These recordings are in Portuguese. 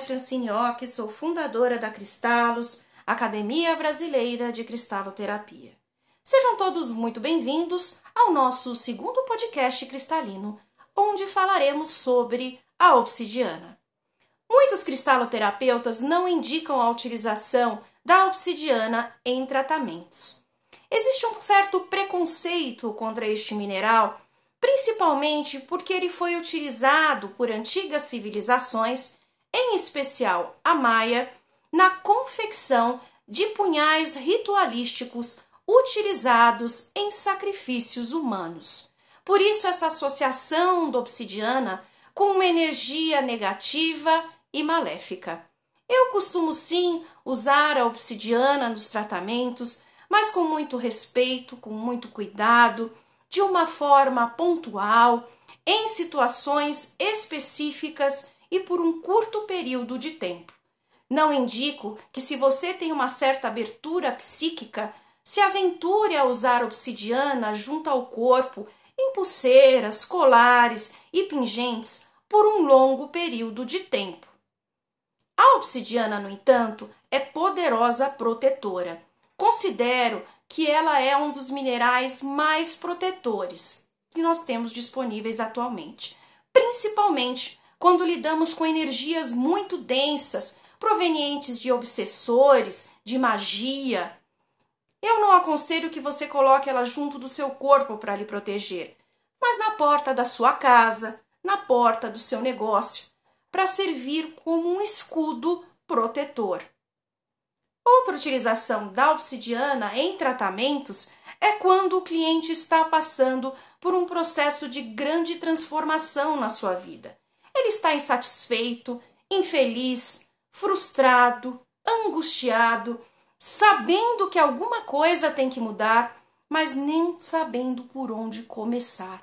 é Francine Ock, sou fundadora da Cristalos, Academia Brasileira de Cristaloterapia. Sejam todos muito bem-vindos ao nosso segundo podcast cristalino, onde falaremos sobre a obsidiana. Muitos cristaloterapeutas não indicam a utilização da obsidiana em tratamentos. Existe um certo preconceito contra este mineral principalmente porque ele foi utilizado por antigas civilizações, em especial a maia, na confecção de punhais ritualísticos utilizados em sacrifícios humanos. Por isso, essa associação da obsidiana com uma energia negativa e maléfica. Eu costumo sim usar a obsidiana nos tratamentos, mas com muito respeito, com muito cuidado de uma forma pontual, em situações específicas e por um curto período de tempo. Não indico que, se você tem uma certa abertura psíquica, se aventure a usar obsidiana junto ao corpo em pulseiras, colares e pingentes por um longo período de tempo. A obsidiana, no entanto, é poderosa protetora. Considero que ela é um dos minerais mais protetores que nós temos disponíveis atualmente, principalmente quando lidamos com energias muito densas provenientes de obsessores, de magia. Eu não aconselho que você coloque ela junto do seu corpo para lhe proteger, mas na porta da sua casa, na porta do seu negócio, para servir como um escudo protetor. Outra utilização da obsidiana em tratamentos é quando o cliente está passando por um processo de grande transformação na sua vida. Ele está insatisfeito, infeliz, frustrado, angustiado, sabendo que alguma coisa tem que mudar, mas nem sabendo por onde começar.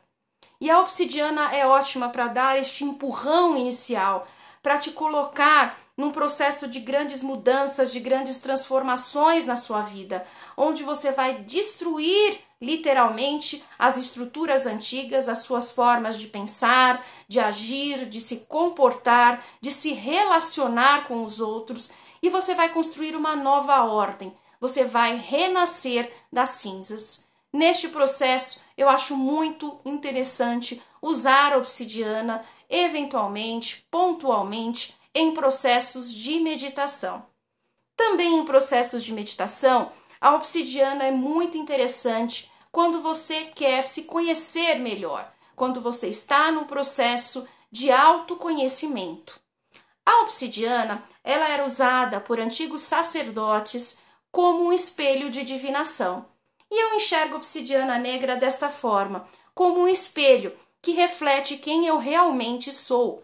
E a obsidiana é ótima para dar este empurrão inicial, para te colocar num processo de grandes mudanças, de grandes transformações na sua vida, onde você vai destruir literalmente as estruturas antigas, as suas formas de pensar, de agir, de se comportar, de se relacionar com os outros, e você vai construir uma nova ordem. Você vai renascer das cinzas. Neste processo, eu acho muito interessante usar a obsidiana, eventualmente, pontualmente, em processos de meditação. Também em processos de meditação, a obsidiana é muito interessante quando você quer se conhecer melhor, quando você está num processo de autoconhecimento. A obsidiana, ela era usada por antigos sacerdotes como um espelho de divinação. E eu enxergo a obsidiana negra desta forma, como um espelho que reflete quem eu realmente sou,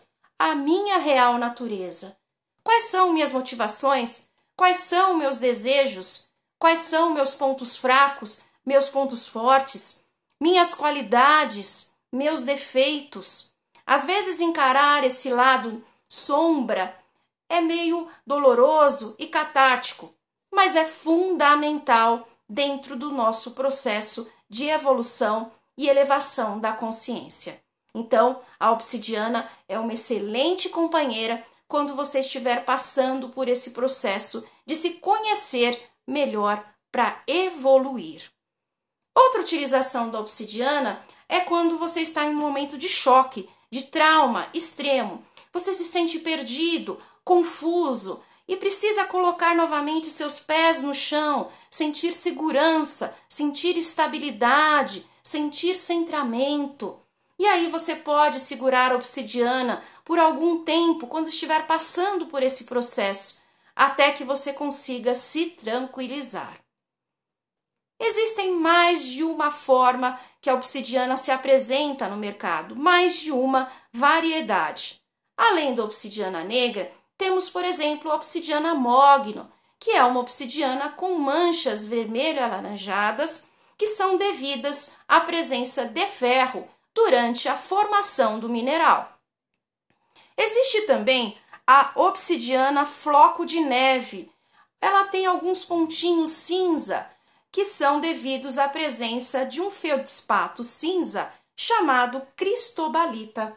a minha real natureza. Quais são minhas motivações? Quais são meus desejos? Quais são meus pontos fracos, meus pontos fortes, minhas qualidades, meus defeitos? Às vezes encarar esse lado sombra é meio doloroso e catártico, mas é fundamental dentro do nosso processo de evolução e elevação da consciência. Então, a obsidiana é uma excelente companheira quando você estiver passando por esse processo de se conhecer melhor para evoluir. Outra utilização da obsidiana é quando você está em um momento de choque, de trauma extremo. Você se sente perdido, confuso e precisa colocar novamente seus pés no chão, sentir segurança, sentir estabilidade, sentir centramento. E aí você pode segurar a obsidiana por algum tempo quando estiver passando por esse processo, até que você consiga se tranquilizar. Existem mais de uma forma que a obsidiana se apresenta no mercado, mais de uma variedade. Além da obsidiana negra, temos, por exemplo, a obsidiana mogno, que é uma obsidiana com manchas vermelho-alaranjadas que são devidas à presença de ferro durante a formação do mineral. Existe também a obsidiana floco de neve. Ela tem alguns pontinhos cinza que são devidos à presença de um feldspato cinza chamado cristobalita.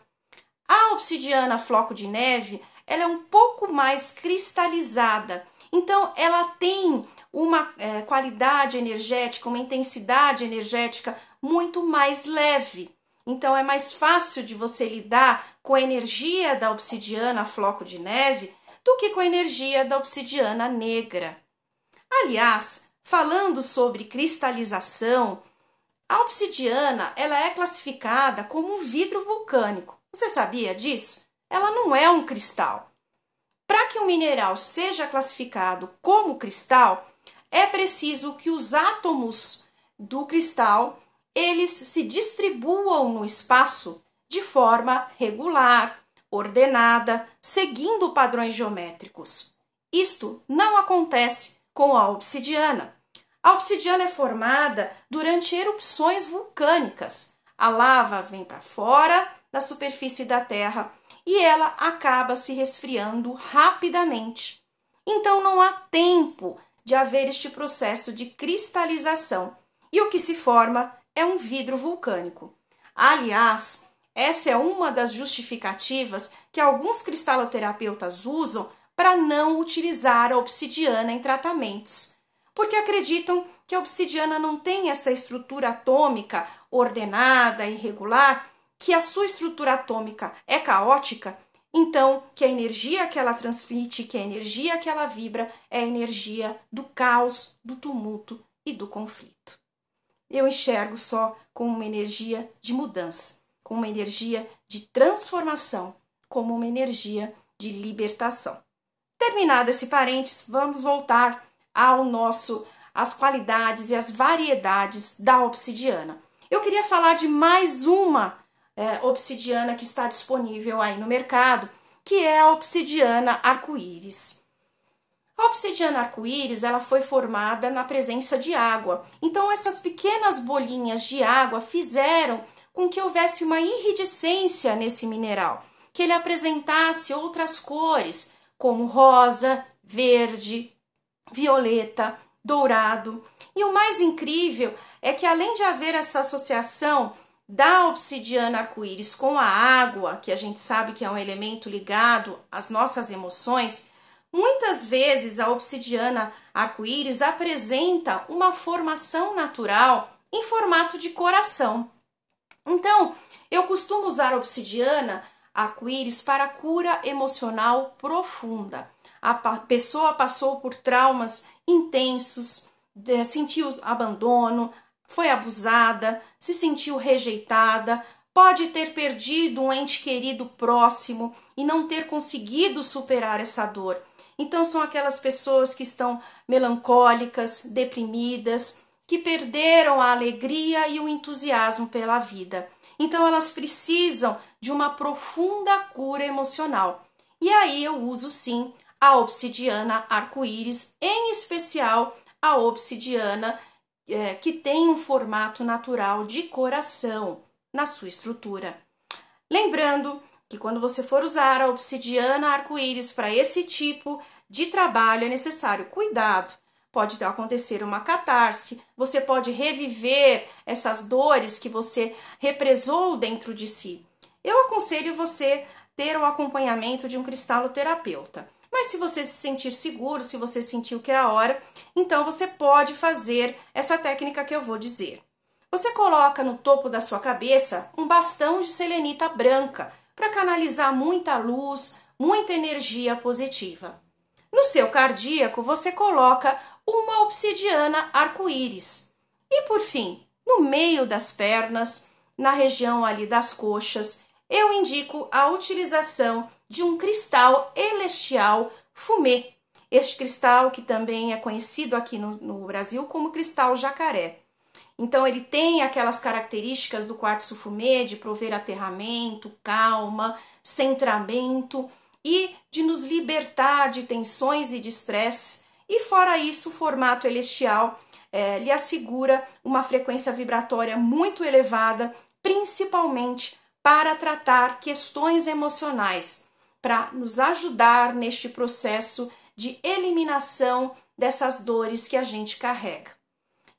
A obsidiana floco de neve ela é um pouco mais cristalizada. Então, ela tem uma é, qualidade energética, uma intensidade energética muito mais leve. Então, é mais fácil de você lidar com a energia da obsidiana floco de neve do que com a energia da obsidiana negra. Aliás, falando sobre cristalização, a obsidiana ela é classificada como um vidro vulcânico. Você sabia disso? Ela não é um cristal. Para que um mineral seja classificado como cristal, é preciso que os átomos do cristal eles se distribuam no espaço de forma regular, ordenada, seguindo padrões geométricos. Isto não acontece com a obsidiana. A obsidiana é formada durante erupções vulcânicas. A lava vem para fora da superfície da Terra e ela acaba se resfriando rapidamente. Então não há tempo de haver este processo de cristalização e o que se forma é um vidro vulcânico. Aliás, essa é uma das justificativas que alguns cristaloterapeutas usam para não utilizar a obsidiana em tratamentos, porque acreditam que a obsidiana não tem essa estrutura atômica ordenada e regular que a sua estrutura atômica é caótica, então que a energia que ela transmite, que a energia que ela vibra é a energia do caos, do tumulto e do conflito. Eu enxergo só como uma energia de mudança, como uma energia de transformação, como uma energia de libertação. Terminado esse parênteses, vamos voltar ao nosso as qualidades e as variedades da obsidiana. Eu queria falar de mais uma é, obsidiana que está disponível aí no mercado, que é a obsidiana arco-íris. A obsidiana arco-íris ela foi formada na presença de água. Então essas pequenas bolinhas de água fizeram com que houvesse uma iridescência nesse mineral, que ele apresentasse outras cores, como rosa, verde, violeta, dourado. E o mais incrível é que além de haver essa associação da obsidiana arco-íris com a água, que a gente sabe que é um elemento ligado às nossas emoções, muitas vezes a obsidiana arco-íris apresenta uma formação natural em formato de coração. Então, eu costumo usar obsidiana arco-íris para cura emocional profunda. A pessoa passou por traumas intensos, sentiu abandono, foi abusada, se sentiu rejeitada, pode ter perdido um ente querido próximo e não ter conseguido superar essa dor. Então, são aquelas pessoas que estão melancólicas, deprimidas, que perderam a alegria e o entusiasmo pela vida. Então, elas precisam de uma profunda cura emocional. E aí eu uso sim a obsidiana arco-íris, em especial a obsidiana é, que tem um formato natural de coração na sua estrutura. Lembrando que quando você for usar a obsidiana arco-íris para esse tipo de trabalho é necessário cuidado. Pode acontecer uma catarse, você pode reviver essas dores que você represou dentro de si. Eu aconselho você ter o acompanhamento de um cristaloterapeuta. Mas se você se sentir seguro, se você sentiu que é a hora, então você pode fazer essa técnica que eu vou dizer. Você coloca no topo da sua cabeça um bastão de selenita branca para canalizar muita luz, muita energia positiva. No seu cardíaco, você coloca uma obsidiana arco-íris. E por fim, no meio das pernas, na região ali das coxas, eu indico a utilização de um cristal celestial fumê. Este cristal que também é conhecido aqui no, no Brasil como cristal jacaré. Então ele tem aquelas características do quartzo fumê de prover aterramento, calma, centramento e de nos libertar de tensões e de estresse. E fora isso, o formato celestial é, lhe assegura uma frequência vibratória muito elevada, principalmente para tratar questões emocionais, para nos ajudar neste processo de eliminação dessas dores que a gente carrega.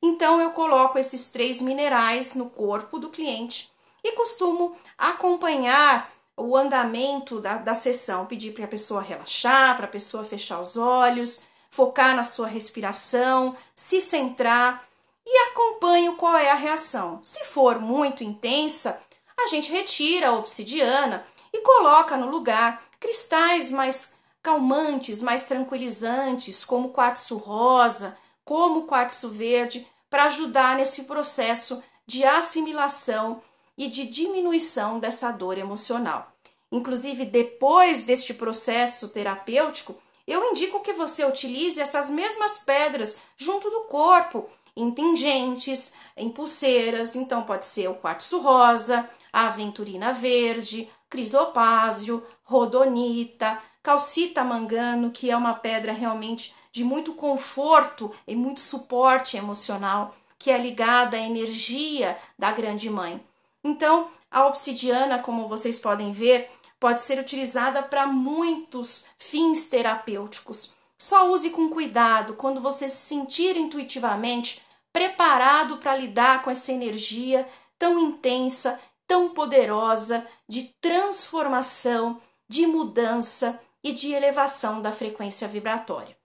Então eu coloco esses três minerais no corpo do cliente e costumo acompanhar o andamento da, da sessão, pedir para a pessoa relaxar, para a pessoa fechar os olhos, focar na sua respiração, se centrar e acompanhe qual é a reação. Se for muito intensa, a gente retira a obsidiana e coloca no lugar cristais mais calmantes, mais tranquilizantes, como quartzo rosa, como quartzo verde, para ajudar nesse processo de assimilação e de diminuição dessa dor emocional. Inclusive, depois deste processo terapêutico, eu indico que você utilize essas mesmas pedras junto do corpo, em pingentes, em pulseiras. Então, pode ser o quartzo rosa, a aventurina verde, crisopásio, rodonita, calcita mangano, que é uma pedra realmente de muito conforto e muito suporte emocional, que é ligada à energia da grande mãe. Então, a obsidiana, como vocês podem ver, pode ser utilizada para muitos fins terapêuticos. Só use com cuidado quando você se sentir intuitivamente preparado para lidar com essa energia tão intensa, tão poderosa de transformação, de mudança e de elevação da frequência vibratória.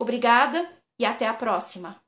Obrigada e até a próxima!